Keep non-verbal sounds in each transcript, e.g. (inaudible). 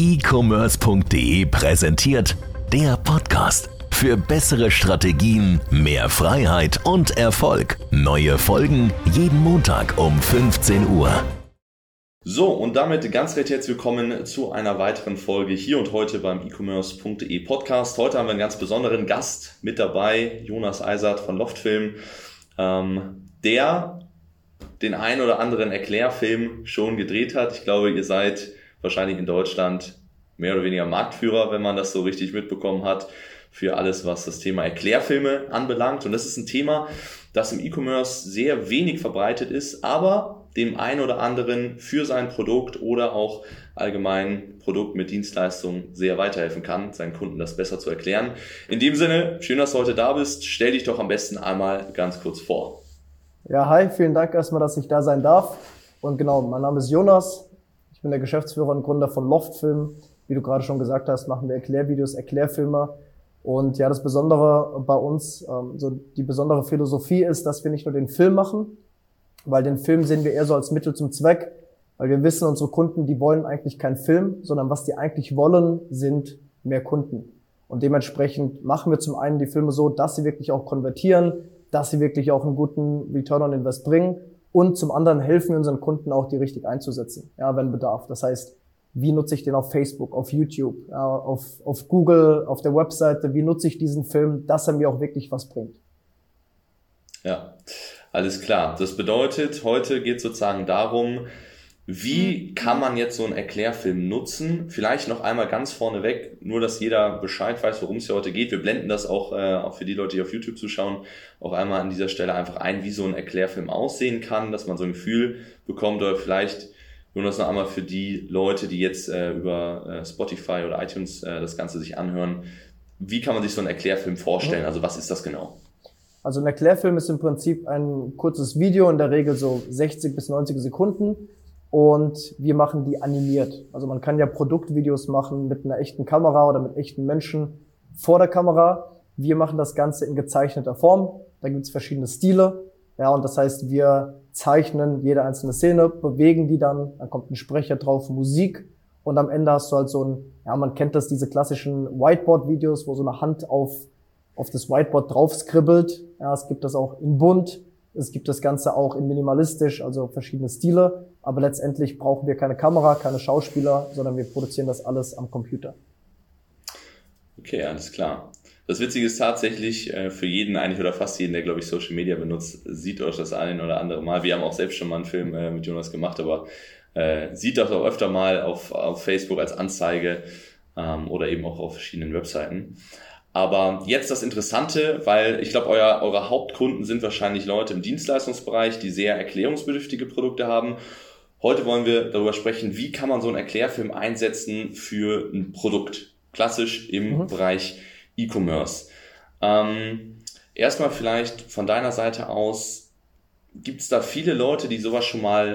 e-commerce.de präsentiert der Podcast. Für bessere Strategien, mehr Freiheit und Erfolg. Neue Folgen jeden Montag um 15 Uhr. So, und damit ganz recht herzlich willkommen zu einer weiteren Folge hier und heute beim e-commerce.de Podcast. Heute haben wir einen ganz besonderen Gast mit dabei, Jonas Eisert von Loftfilm, ähm, der den ein oder anderen Erklärfilm schon gedreht hat. Ich glaube, ihr seid wahrscheinlich in Deutschland mehr oder weniger Marktführer, wenn man das so richtig mitbekommen hat, für alles, was das Thema Erklärfilme anbelangt. Und das ist ein Thema, das im E-Commerce sehr wenig verbreitet ist, aber dem einen oder anderen für sein Produkt oder auch allgemein Produkt mit Dienstleistung sehr weiterhelfen kann, seinen Kunden das besser zu erklären. In dem Sinne, schön, dass du heute da bist. Stell dich doch am besten einmal ganz kurz vor. Ja, hi, vielen Dank erstmal, dass ich da sein darf. Und genau, mein Name ist Jonas. Ich bin der Geschäftsführer und Gründer von Loftfilm. Wie du gerade schon gesagt hast, machen wir Erklärvideos, Erklärfilme. Und ja, das Besondere bei uns, ähm, so die besondere Philosophie ist, dass wir nicht nur den Film machen, weil den Film sehen wir eher so als Mittel zum Zweck, weil wir wissen, unsere Kunden, die wollen eigentlich keinen Film, sondern was die eigentlich wollen, sind mehr Kunden. Und dementsprechend machen wir zum einen die Filme so, dass sie wirklich auch konvertieren, dass sie wirklich auch einen guten Return on Invest bringen. Und zum anderen helfen wir unseren Kunden auch, die richtig einzusetzen, ja, wenn Bedarf. Das heißt, wie nutze ich den auf Facebook, auf YouTube, ja, auf, auf Google, auf der Webseite, wie nutze ich diesen Film, dass er mir auch wirklich was bringt. Ja, alles klar. Das bedeutet, heute geht sozusagen darum, wie kann man jetzt so einen Erklärfilm nutzen? Vielleicht noch einmal ganz vorneweg, nur dass jeder Bescheid weiß, worum es hier heute geht. Wir blenden das auch, äh, auch für die Leute, die auf YouTube zuschauen, auch einmal an dieser Stelle einfach ein, wie so ein Erklärfilm aussehen kann, dass man so ein Gefühl bekommt oder vielleicht nur das noch einmal für die Leute, die jetzt äh, über äh, Spotify oder iTunes äh, das Ganze sich anhören. Wie kann man sich so einen Erklärfilm vorstellen? Mhm. Also was ist das genau? Also ein Erklärfilm ist im Prinzip ein kurzes Video, in der Regel so 60 bis 90 Sekunden und wir machen die animiert. Also man kann ja Produktvideos machen mit einer echten Kamera oder mit echten Menschen vor der Kamera. Wir machen das Ganze in gezeichneter Form. Da gibt es verschiedene Stile. Ja, und das heißt, wir zeichnen jede einzelne Szene, bewegen die dann, dann kommt ein Sprecher drauf, Musik und am Ende hast du halt so ein, ja, man kennt das, diese klassischen Whiteboard-Videos, wo so eine Hand auf, auf das Whiteboard drauf skribbelt. Ja, es gibt das auch in bunt. Es gibt das Ganze auch in minimalistisch, also verschiedene Stile. Aber letztendlich brauchen wir keine Kamera, keine Schauspieler, sondern wir produzieren das alles am Computer. Okay, alles klar. Das Witzige ist tatsächlich, äh, für jeden eigentlich oder fast jeden, der, glaube ich, Social Media benutzt, sieht euch das ein oder andere Mal. Wir haben auch selbst schon mal einen Film äh, mit Jonas gemacht, aber äh, sieht das auch öfter mal auf, auf Facebook als Anzeige ähm, oder eben auch auf verschiedenen Webseiten. Aber jetzt das Interessante, weil ich glaube, euer, eure Hauptkunden sind wahrscheinlich Leute im Dienstleistungsbereich, die sehr erklärungsbedürftige Produkte haben. Heute wollen wir darüber sprechen, wie kann man so einen Erklärfilm einsetzen für ein Produkt. Klassisch im mhm. Bereich E-Commerce. Ähm, erstmal vielleicht von deiner Seite aus, gibt es da viele Leute, die sowas schon mal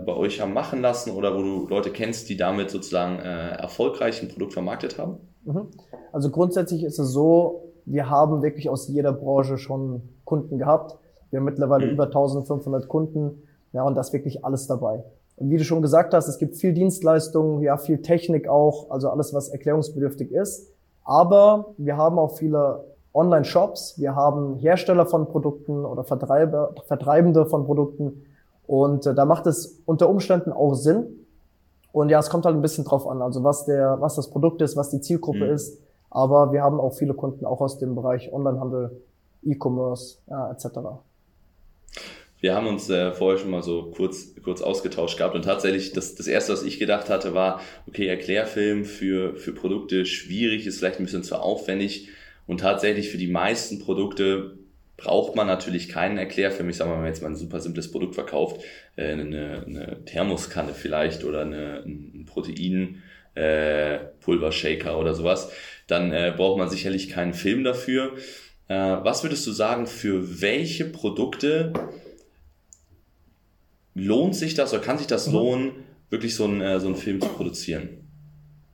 äh, bei euch haben machen lassen oder wo du Leute kennst, die damit sozusagen äh, erfolgreich ein Produkt vermarktet haben? Mhm. Also grundsätzlich ist es so, wir haben wirklich aus jeder Branche schon Kunden gehabt. Wir haben mittlerweile mhm. über 1500 Kunden. Ja, und das wirklich alles dabei. Und wie du schon gesagt hast, es gibt viel Dienstleistungen, ja, viel Technik auch, also alles, was erklärungsbedürftig ist. Aber wir haben auch viele Online-Shops, wir haben Hersteller von Produkten oder Vertreiber, Vertreibende von Produkten. Und äh, da macht es unter Umständen auch Sinn, und ja, es kommt halt ein bisschen drauf an, also was der, was das Produkt ist, was die Zielgruppe mhm. ist. Aber wir haben auch viele Kunden auch aus dem Bereich Onlinehandel, E-Commerce, ja, etc. Wir haben uns äh, vorher schon mal so kurz, kurz ausgetauscht gehabt und tatsächlich das, das erste, was ich gedacht hatte, war, okay, Erklärfilm für, für Produkte schwierig, ist vielleicht ein bisschen zu aufwendig und tatsächlich für die meisten Produkte braucht man natürlich keinen Erklärfilm. Ich sage mal, wenn man jetzt mal ein super simples Produkt verkauft, äh, eine, eine Thermoskanne vielleicht oder eine, ein Protein, äh, Pulvershaker oder sowas, dann äh, braucht man sicherlich keinen Film dafür. Äh, was würdest du sagen, für welche Produkte lohnt sich das oder kann sich das mhm. lohnen, wirklich so einen, äh, so einen Film zu produzieren?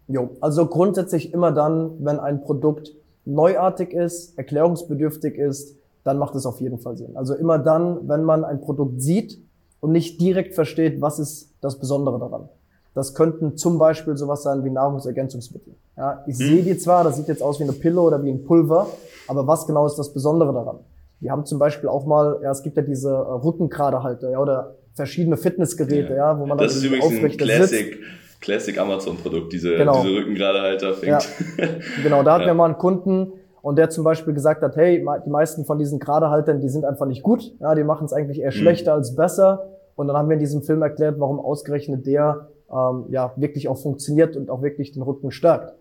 Jo, also grundsätzlich immer dann, wenn ein Produkt neuartig ist, erklärungsbedürftig ist, dann macht es auf jeden Fall Sinn. Also immer dann, wenn man ein Produkt sieht und nicht direkt versteht, was ist das Besondere daran. Das könnten zum Beispiel sowas sein wie Nahrungsergänzungsmittel. Ja, ich hm. sehe die zwar, das sieht jetzt aus wie eine Pille oder wie ein Pulver, aber was genau ist das Besondere daran? Wir haben zum Beispiel auch mal, ja, es gibt ja diese äh, Rückengradehalter, ja, oder verschiedene Fitnessgeräte, ja, ja wo man das dann ist übrigens ein Classic, sitzt. Classic Amazon-Produkt, diese, genau. diese Rückengradehalter. Ja. (laughs) genau, da hatten wir mal einen Kunden und der zum Beispiel gesagt hat, hey, die meisten von diesen Gradehaltern, die sind einfach nicht gut, ja, die machen es eigentlich eher hm. schlechter mhm. als besser. Und dann haben wir in diesem Film erklärt, warum ausgerechnet der ähm, ja wirklich auch funktioniert und auch wirklich den Rücken stärkt.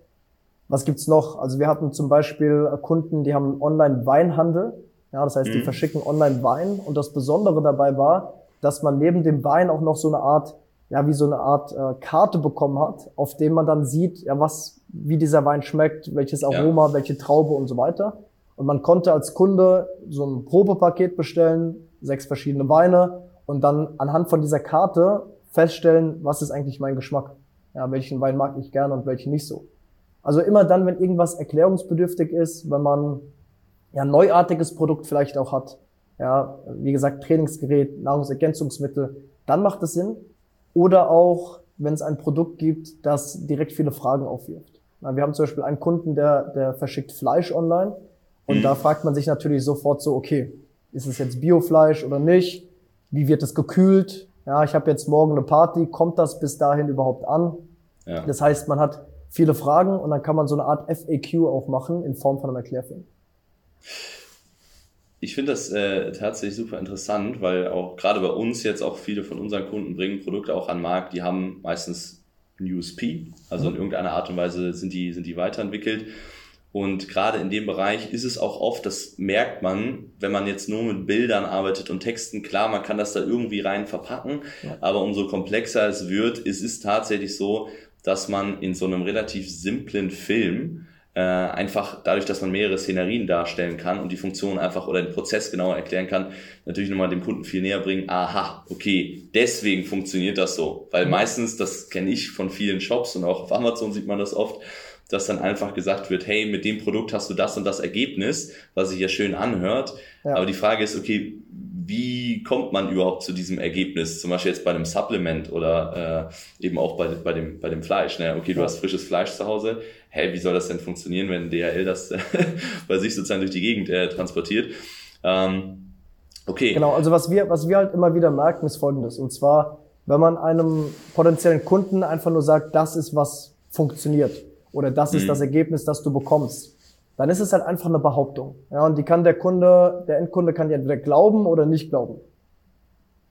Was gibt's noch? Also wir hatten zum Beispiel Kunden, die haben Online-Weinhandel. Ja, das heißt, die mhm. verschicken Online-Wein. Und das Besondere dabei war, dass man neben dem Wein auch noch so eine Art, ja, wie so eine Art äh, Karte bekommen hat, auf dem man dann sieht, ja, was, wie dieser Wein schmeckt, welches Aroma, ja. welche Traube und so weiter. Und man konnte als Kunde so ein Probepaket bestellen, sechs verschiedene Weine und dann anhand von dieser Karte feststellen, was ist eigentlich mein Geschmack. Ja, welchen Wein mag ich gerne und welchen nicht so. Also immer dann, wenn irgendwas erklärungsbedürftig ist, wenn man ja ein neuartiges Produkt vielleicht auch hat, ja, wie gesagt, Trainingsgerät, Nahrungsergänzungsmittel, dann macht es Sinn. Oder auch, wenn es ein Produkt gibt, das direkt viele Fragen aufwirft. Wir haben zum Beispiel einen Kunden, der, der verschickt Fleisch online und mhm. da fragt man sich natürlich sofort so, okay, ist es jetzt Biofleisch oder nicht? Wie wird es gekühlt? Ja, ich habe jetzt morgen eine Party, kommt das bis dahin überhaupt an? Ja. Das heißt, man hat viele Fragen und dann kann man so eine Art FAQ auch machen in Form von einem Erklärfilm. Ich finde das äh, tatsächlich super interessant, weil auch gerade bei uns jetzt auch viele von unseren Kunden bringen Produkte auch an den Markt, die haben meistens ein USP, also mhm. in irgendeiner Art und Weise sind die, sind die weiterentwickelt. Und gerade in dem Bereich ist es auch oft, das merkt man, wenn man jetzt nur mit Bildern arbeitet und Texten, klar, man kann das da irgendwie rein verpacken, ja. aber umso komplexer es wird, ist es tatsächlich so, dass man in so einem relativ simplen Film äh, einfach dadurch, dass man mehrere Szenerien darstellen kann und die Funktion einfach oder den Prozess genauer erklären kann, natürlich nochmal dem Kunden viel näher bringen, aha, okay, deswegen funktioniert das so. Weil mhm. meistens, das kenne ich von vielen Shops und auch auf Amazon sieht man das oft, dass dann einfach gesagt wird, hey, mit dem Produkt hast du das und das Ergebnis, was sich ja schön anhört. Ja. Aber die Frage ist, okay, wie kommt man überhaupt zu diesem Ergebnis? Zum Beispiel jetzt bei einem Supplement oder äh, eben auch bei, bei, dem, bei dem Fleisch. Ne? Okay, du hast frisches Fleisch zu Hause. Hey, wie soll das denn funktionieren, wenn DHL das (laughs) bei sich sozusagen durch die Gegend äh, transportiert? Ähm, okay. Genau, also was wir, was wir halt immer wieder merken, ist folgendes. Und zwar, wenn man einem potenziellen Kunden einfach nur sagt, das ist was funktioniert oder das ist mhm. das Ergebnis, das du bekommst, dann ist es halt einfach eine Behauptung. Ja, und die kann der Kunde, der Endkunde kann die entweder glauben oder nicht glauben.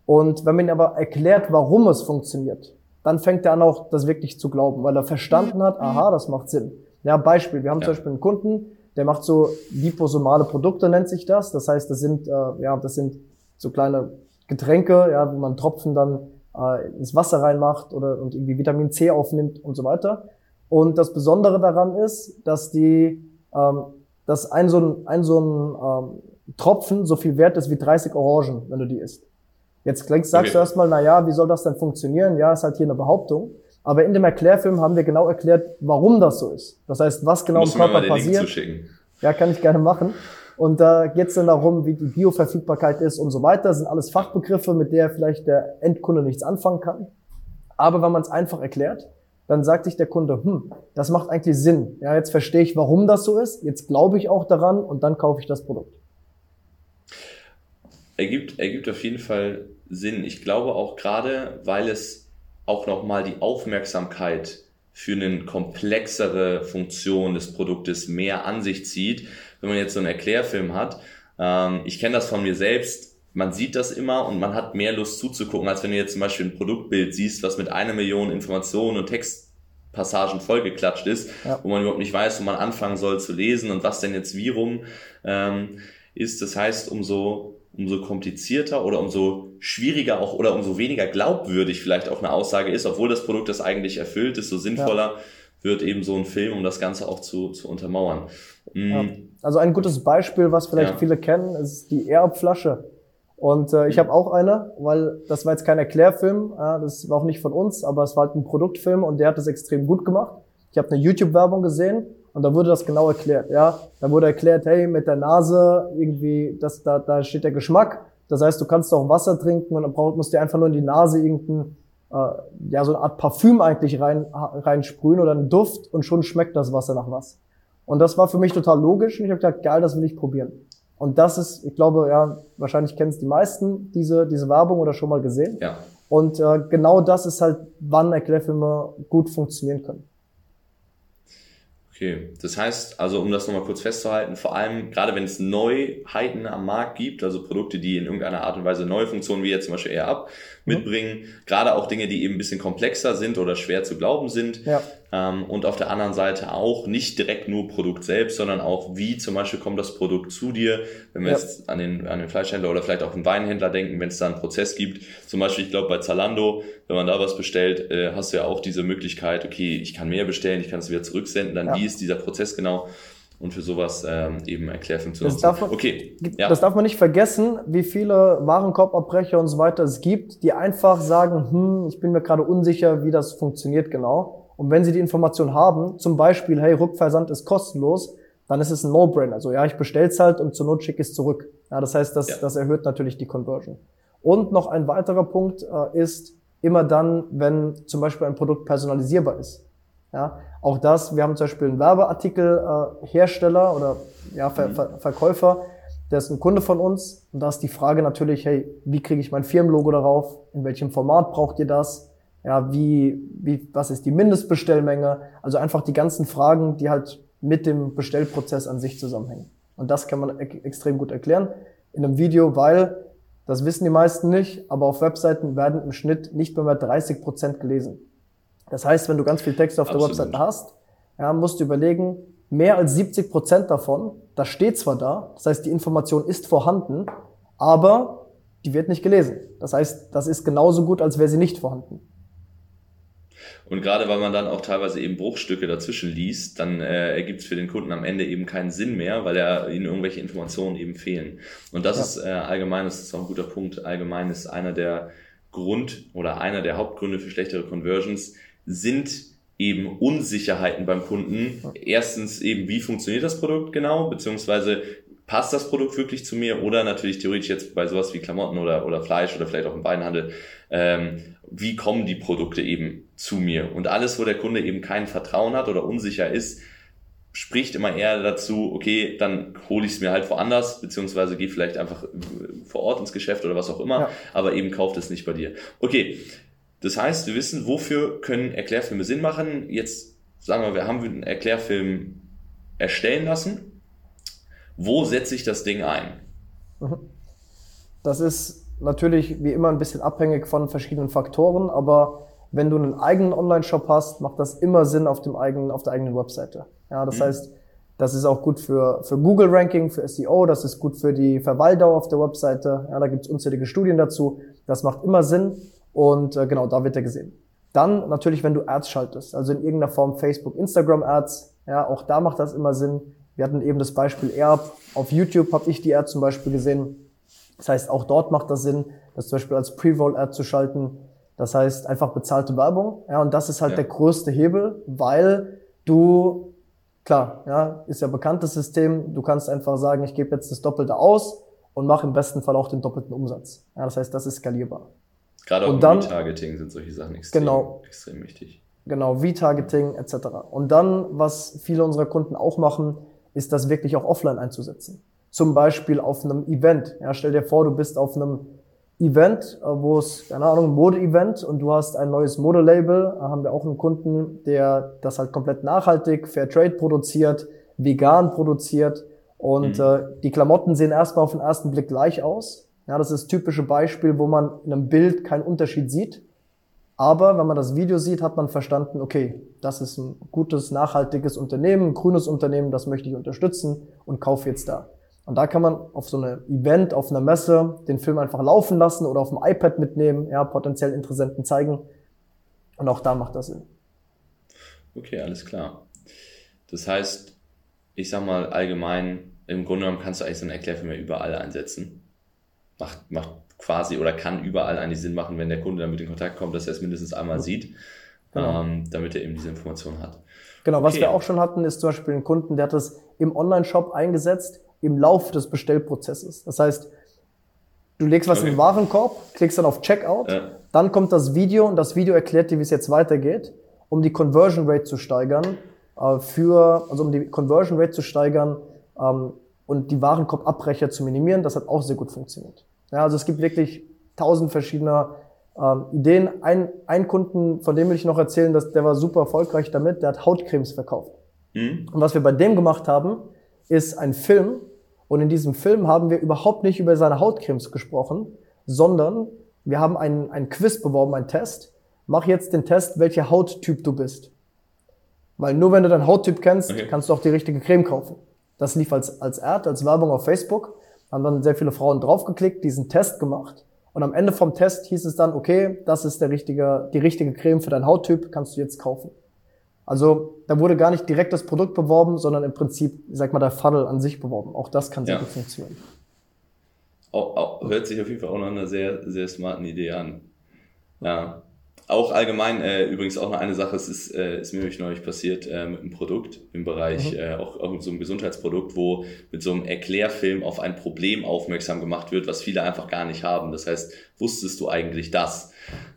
Und wenn man ihm aber erklärt, warum es funktioniert, dann fängt er an auch das wirklich zu glauben, weil er verstanden hat, aha, das macht Sinn. Ja, Beispiel, wir haben ja. zum Beispiel einen Kunden, der macht so liposomale Produkte, nennt sich das. Das heißt, das sind, äh, ja, das sind so kleine Getränke, ja, wo man Tropfen dann äh, ins Wasser reinmacht oder und irgendwie Vitamin C aufnimmt und so weiter. Und das Besondere daran ist, dass die ähm, dass ein so ein, ein, so ein ähm, Tropfen so viel wert ist wie 30 Orangen, wenn du die isst. Jetzt sagst okay. du erstmal, na ja, wie soll das denn funktionieren? Ja, ist halt hier eine Behauptung. Aber in dem Erklärfilm haben wir genau erklärt, warum das so ist. Das heißt, was genau Musst im Körper passiert. Ja, kann ich gerne machen. Und da geht es dann darum, wie die Bioverfügbarkeit ist und so weiter. Das sind alles Fachbegriffe, mit der vielleicht der Endkunde nichts anfangen kann. Aber wenn man es einfach erklärt, dann sagt sich der Kunde, hm, das macht eigentlich Sinn. Ja, jetzt verstehe ich, warum das so ist. Jetzt glaube ich auch daran und dann kaufe ich das Produkt. Ergibt, ergibt auf jeden Fall Sinn. Ich glaube auch gerade, weil es auch nochmal die Aufmerksamkeit für eine komplexere Funktion des Produktes mehr an sich zieht, wenn man jetzt so einen Erklärfilm hat. Ähm, ich kenne das von mir selbst man sieht das immer und man hat mehr Lust zuzugucken, als wenn du jetzt zum Beispiel ein Produktbild siehst, was mit einer Million Informationen und Textpassagen vollgeklatscht ist, ja. wo man überhaupt nicht weiß, wo man anfangen soll zu lesen und was denn jetzt wie rum ähm, ist. Das heißt, umso, umso komplizierter oder umso schwieriger auch oder umso weniger glaubwürdig vielleicht auch eine Aussage ist, obwohl das Produkt das eigentlich erfüllt, desto sinnvoller ja. wird eben so ein Film, um das Ganze auch zu, zu untermauern. Mhm. Ja. Also ein gutes Beispiel, was vielleicht viele kennen, ist die Air-Flasche. Und äh, ich habe auch eine, weil das war jetzt kein Erklärfilm, äh, das war auch nicht von uns, aber es war halt ein Produktfilm und der hat das extrem gut gemacht. Ich habe eine YouTube-Werbung gesehen und da wurde das genau erklärt. Ja, da wurde erklärt, hey, mit der Nase irgendwie, das, da, da steht der Geschmack. Das heißt, du kannst auch Wasser trinken und dann brauch, musst dir einfach nur in die Nase irgendein äh, ja so eine Art Parfüm eigentlich rein reinsprühen oder einen Duft und schon schmeckt das Wasser nach was. Und das war für mich total logisch und ich habe gesagt, geil, das will ich probieren. Und das ist, ich glaube, ja, wahrscheinlich kennen es die meisten, diese, diese Werbung oder schon mal gesehen. Ja. Und äh, genau das ist halt, wann Erklärfilme gut funktionieren können. Okay, das heißt, also um das nochmal kurz festzuhalten, vor allem gerade wenn es Neuheiten am Markt gibt, also Produkte, die in irgendeiner Art und Weise neue Funktionen wie jetzt zum Beispiel AirUp mitbringen, mhm. gerade auch Dinge, die eben ein bisschen komplexer sind oder schwer zu glauben sind, ja. ähm, und auf der anderen Seite auch nicht direkt nur Produkt selbst, sondern auch wie zum Beispiel kommt das Produkt zu dir, wenn wir ja. jetzt an den, an den Fleischhändler oder vielleicht auch einen Weinhändler denken, wenn es da einen Prozess gibt, zum Beispiel, ich glaube bei Zalando, wenn man da was bestellt, äh, hast du ja auch diese Möglichkeit, okay, ich kann mehr bestellen, ich kann es wieder zurücksenden, dann ja. wie ist dieser Prozess genau? Und für sowas ähm, eben zu nutzen. Darf man, okay, ja. Das darf man nicht vergessen, wie viele Warenkorbabbrecher und so weiter es gibt, die einfach sagen, hm, ich bin mir gerade unsicher, wie das funktioniert genau. Und wenn sie die Information haben, zum Beispiel, hey, Rückversand ist kostenlos, dann ist es ein No-Brainer. Also ja, ich bestell's halt und zur Not schicke es zurück. Ja, das heißt, das, ja. das erhöht natürlich die Conversion. Und noch ein weiterer Punkt äh, ist immer dann, wenn zum Beispiel ein Produkt personalisierbar ist. Ja, auch das, wir haben zum Beispiel einen Werbeartikelhersteller äh, oder ja, Ver Ver Verkäufer, der ist ein Kunde von uns und da ist die Frage natürlich, hey, wie kriege ich mein Firmenlogo darauf? In welchem Format braucht ihr das? Ja, wie, wie, was ist die Mindestbestellmenge? Also einfach die ganzen Fragen, die halt mit dem Bestellprozess an sich zusammenhängen. Und das kann man e extrem gut erklären in einem Video, weil das wissen die meisten nicht, aber auf Webseiten werden im Schnitt nicht mehr, mehr 30 Prozent gelesen. Das heißt, wenn du ganz viel Text auf Absolut. der Webseite hast, ja, musst du überlegen, mehr als 70 Prozent davon, das steht zwar da, das heißt, die Information ist vorhanden, aber die wird nicht gelesen. Das heißt, das ist genauso gut, als wäre sie nicht vorhanden. Und gerade weil man dann auch teilweise eben Bruchstücke dazwischen liest, dann äh, ergibt es für den Kunden am Ende eben keinen Sinn mehr, weil er ihnen irgendwelche Informationen eben fehlen. Und das ja. ist äh, allgemein, das ist auch ein guter Punkt, allgemein ist einer der Grund oder einer der Hauptgründe für schlechtere Conversions, sind eben Unsicherheiten beim Kunden. Erstens eben, wie funktioniert das Produkt genau, beziehungsweise passt das Produkt wirklich zu mir oder natürlich theoretisch jetzt bei sowas wie Klamotten oder, oder Fleisch oder vielleicht auch im Weinhandel, ähm, wie kommen die Produkte eben zu mir? Und alles, wo der Kunde eben kein Vertrauen hat oder unsicher ist, spricht immer eher dazu, okay, dann hole ich es mir halt woanders, beziehungsweise gehe vielleicht einfach vor Ort ins Geschäft oder was auch immer, ja. aber eben kauft es nicht bei dir. Okay, das heißt, wir wissen, wofür können Erklärfilme Sinn machen. Jetzt sagen wir, wir haben einen Erklärfilm erstellen lassen. Wo setze ich das Ding ein? Mhm. Das ist natürlich wie immer ein bisschen abhängig von verschiedenen Faktoren, aber wenn du einen eigenen Online-Shop hast, macht das immer Sinn auf dem eigenen, auf der eigenen Webseite. Ja, das mhm. heißt, das ist auch gut für, für Google Ranking, für SEO, das ist gut für die Verweildauer auf der Webseite. Ja, da gibt es unzählige Studien dazu. Das macht immer Sinn. Und äh, genau, da wird er gesehen. Dann natürlich, wenn du Ads schaltest, also in irgendeiner Form Facebook, Instagram Ads, ja, auch da macht das immer Sinn. Wir hatten eben das Beispiel Air. Auf YouTube habe ich die Ad zum Beispiel gesehen. Das heißt, auch dort macht das Sinn, das zum Beispiel als Pre-Roll-Ad zu schalten. Das heißt, einfach bezahlte Werbung. Ja, und das ist halt ja. der größte Hebel, weil du, klar, ja, ist ja bekanntes System. Du kannst einfach sagen, ich gebe jetzt das Doppelte aus und mache im besten Fall auch den doppelten Umsatz. Ja, das heißt, das ist skalierbar. Gerade auch und dann, Retargeting sind solche Sachen extrem, genau, extrem wichtig. Genau, Retargeting etc. Und dann, was viele unserer Kunden auch machen, ist das wirklich auch offline einzusetzen. Zum Beispiel auf einem Event. Ja, stell dir vor, du bist auf einem Event, äh, wo es, keine Ahnung, Mode-Event und du hast ein neues Modelabel. Da haben wir auch einen Kunden, der das halt komplett nachhaltig, Fair Trade produziert, vegan produziert. Und mhm. äh, die Klamotten sehen erstmal auf den ersten Blick gleich aus. Ja, das ist das typische Beispiel, wo man in einem Bild keinen Unterschied sieht. Aber wenn man das Video sieht, hat man verstanden, okay, das ist ein gutes, nachhaltiges Unternehmen, ein grünes Unternehmen, das möchte ich unterstützen und kaufe jetzt da. Und da kann man auf so einem Event, auf einer Messe den Film einfach laufen lassen oder auf dem iPad mitnehmen, ja, potenziell Interessenten zeigen. Und auch da macht das Sinn. Okay, alles klar. Das heißt, ich sag mal allgemein, im Grunde genommen kannst du eigentlich so einen Erklärfilm überall einsetzen macht, macht quasi oder kann überall eigentlich Sinn machen, wenn der Kunde damit in Kontakt kommt, dass er es mindestens einmal sieht, genau. ähm, damit er eben diese Information hat. Genau, okay. was wir auch schon hatten, ist zum Beispiel ein Kunden, der hat das im Online-Shop eingesetzt im Laufe des Bestellprozesses. Das heißt, du legst was okay. in den Warenkorb, klickst dann auf Checkout, ja. Dann kommt das Video und das Video erklärt dir, wie es jetzt weitergeht, um die Conversion Rate zu steigern, äh, für, also um die Conversion Rate zu steigern ähm, und die Warenkorbabbrecher zu minimieren. Das hat auch sehr gut funktioniert. Ja, also es gibt wirklich tausend verschiedene ähm, Ideen. Ein, ein Kunden, von dem will ich noch erzählen, dass der war super erfolgreich damit, der hat Hautcremes verkauft. Mhm. Und was wir bei dem gemacht haben, ist ein Film. Und in diesem Film haben wir überhaupt nicht über seine Hautcremes gesprochen, sondern wir haben einen, einen Quiz beworben, einen Test. Mach jetzt den Test, welcher Hauttyp du bist. Weil nur wenn du deinen Hauttyp kennst, okay. kannst du auch die richtige Creme kaufen. Das lief als, als Ad, als Werbung auf Facebook. Haben dann sehr viele Frauen draufgeklickt, diesen Test gemacht. Und am Ende vom Test hieß es dann, okay, das ist der richtige, die richtige Creme für deinen Hauttyp, kannst du jetzt kaufen. Also da wurde gar nicht direkt das Produkt beworben, sondern im Prinzip, ich sag mal, der Funnel an sich beworben. Auch das kann sehr ja. gut funktionieren. Auch, auch, hört sich auf jeden Fall auch noch eine sehr, sehr smarten Idee an. Ja. Auch allgemein, äh, übrigens auch noch eine Sache, es ist, äh, ist mir nämlich neulich passiert äh, mit einem Produkt im Bereich, mhm. äh, auch, auch mit so einem Gesundheitsprodukt, wo mit so einem Erklärfilm auf ein Problem aufmerksam gemacht wird, was viele einfach gar nicht haben. Das heißt, wusstest du eigentlich das?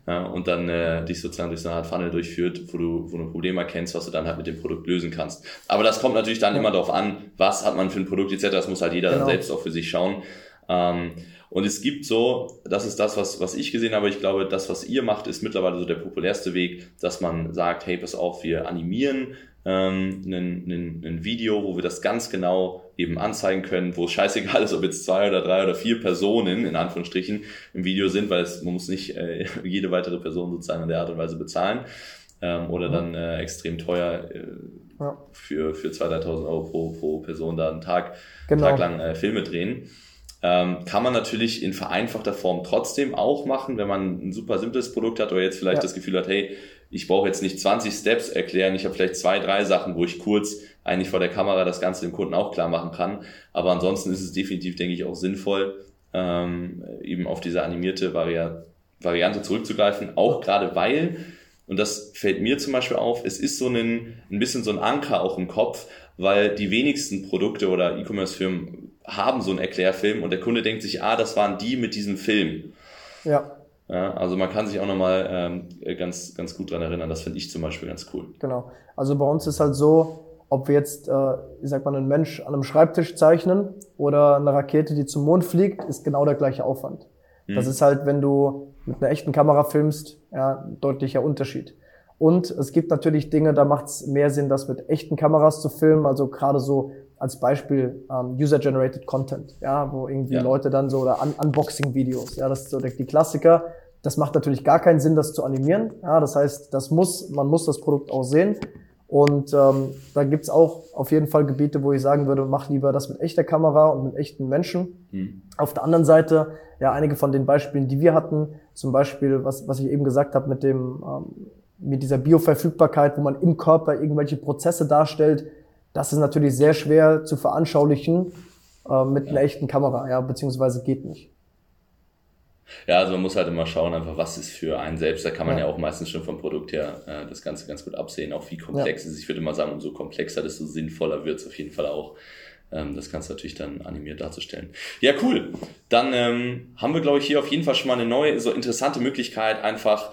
Ja, und dann äh, dich sozusagen durch so eine Art Funnel durchführt, wo du, wo du ein Problem erkennst, was du dann halt mit dem Produkt lösen kannst. Aber das kommt natürlich dann immer darauf an, was hat man für ein Produkt etc. Das muss halt jeder genau. dann selbst auch für sich schauen. Ähm, und es gibt so, das ist das, was, was ich gesehen habe, ich glaube, das, was ihr macht, ist mittlerweile so der populärste Weg, dass man sagt, hey, pass auf, wir animieren ähm, ein, ein, ein Video, wo wir das ganz genau eben anzeigen können, wo es scheißegal ist, ob jetzt zwei oder drei oder vier Personen in Anführungsstrichen im Video sind, weil es, man muss nicht äh, (laughs) jede weitere Person sozusagen in der Art und Weise bezahlen ähm, oder dann äh, extrem teuer äh, ja. für, für 2.000, 3.000 Euro pro, pro Person da einen Tag, genau. Tag lang äh, Filme drehen. Ähm, kann man natürlich in vereinfachter Form trotzdem auch machen, wenn man ein super simples Produkt hat oder jetzt vielleicht ja. das Gefühl hat, hey, ich brauche jetzt nicht 20 Steps erklären, ich habe vielleicht zwei, drei Sachen, wo ich kurz eigentlich vor der Kamera das Ganze dem Kunden auch klar machen kann. Aber ansonsten ist es definitiv, denke ich, auch sinnvoll, ähm, eben auf diese animierte Vari Variante zurückzugreifen, auch gerade weil, und das fällt mir zum Beispiel auf, es ist so ein, ein bisschen so ein Anker auch im Kopf, weil die wenigsten Produkte oder E-Commerce-Firmen haben so einen Erklärfilm und der Kunde denkt sich, ah, das waren die mit diesem Film. Ja. ja also man kann sich auch nochmal ähm, ganz, ganz gut dran erinnern. Das finde ich zum Beispiel ganz cool. Genau. Also bei uns ist halt so, ob wir jetzt, äh, ich sag mal, einen Mensch an einem Schreibtisch zeichnen oder eine Rakete, die zum Mond fliegt, ist genau der gleiche Aufwand. Hm. Das ist halt, wenn du mit einer echten Kamera filmst, ja, ein deutlicher Unterschied. Und es gibt natürlich Dinge, da macht es mehr Sinn, das mit echten Kameras zu filmen. Also gerade so als Beispiel ähm, User-Generated Content, ja, wo irgendwie ja. Leute dann so oder Un Unboxing-Videos, ja, das ist so die Klassiker. Das macht natürlich gar keinen Sinn, das zu animieren. Ja, das heißt, das muss, man muss das Produkt auch sehen. Und ähm, da gibt's auch auf jeden Fall Gebiete, wo ich sagen würde, mach lieber das mit echter Kamera und mit echten Menschen. Mhm. Auf der anderen Seite, ja, einige von den Beispielen, die wir hatten, zum Beispiel, was, was ich eben gesagt habe, mit dem ähm, mit dieser Bioverfügbarkeit, wo man im Körper irgendwelche Prozesse darstellt, das ist natürlich sehr schwer zu veranschaulichen äh, mit ja. einer echten Kamera, ja, beziehungsweise geht nicht. Ja, also man muss halt immer schauen, einfach was ist für einen selbst. Da kann man ja, ja auch meistens schon vom Produkt her äh, das Ganze ganz gut absehen, auch wie komplex ja. es ist. Ich würde mal sagen, umso komplexer, desto sinnvoller wird es auf jeden Fall auch. Ähm, das du natürlich dann animiert darzustellen. Ja, cool. Dann ähm, haben wir, glaube ich, hier auf jeden Fall schon mal eine neue, so interessante Möglichkeit, einfach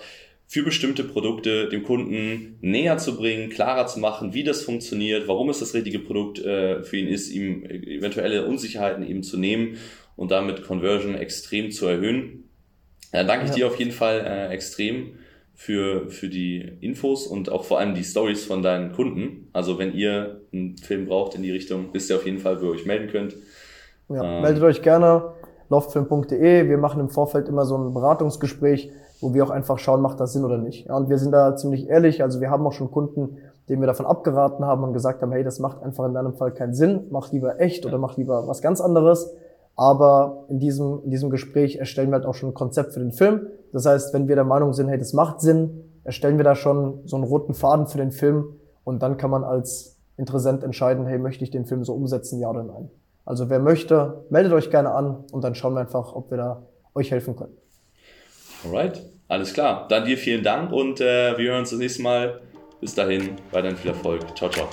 für bestimmte Produkte dem Kunden näher zu bringen, klarer zu machen, wie das funktioniert, warum es das richtige Produkt äh, für ihn ist, ihm eventuelle Unsicherheiten eben zu nehmen und damit Conversion extrem zu erhöhen. Dann danke ich ja. dir auf jeden Fall äh, extrem für, für die Infos und auch vor allem die Stories von deinen Kunden. Also wenn ihr einen Film braucht in die Richtung, wisst ihr auf jeden Fall, wo ihr euch melden könnt. Ja, ähm, meldet euch gerne loftfilm.de. Wir machen im Vorfeld immer so ein Beratungsgespräch wo wir auch einfach schauen, macht das Sinn oder nicht. Ja, und wir sind da ziemlich ehrlich, also wir haben auch schon Kunden, denen wir davon abgeraten haben und gesagt haben, hey, das macht einfach in deinem Fall keinen Sinn, mach lieber echt oder mach lieber was ganz anderes. Aber in diesem, in diesem Gespräch erstellen wir halt auch schon ein Konzept für den Film. Das heißt, wenn wir der Meinung sind, hey, das macht Sinn, erstellen wir da schon so einen roten Faden für den Film und dann kann man als Interessent entscheiden, hey, möchte ich den Film so umsetzen, ja oder nein. Also wer möchte, meldet euch gerne an und dann schauen wir einfach, ob wir da euch helfen können. Alright, alles klar. Dann dir vielen Dank und äh, wir hören uns das nächste Mal. Bis dahin, weiterhin viel Erfolg. Ciao, ciao.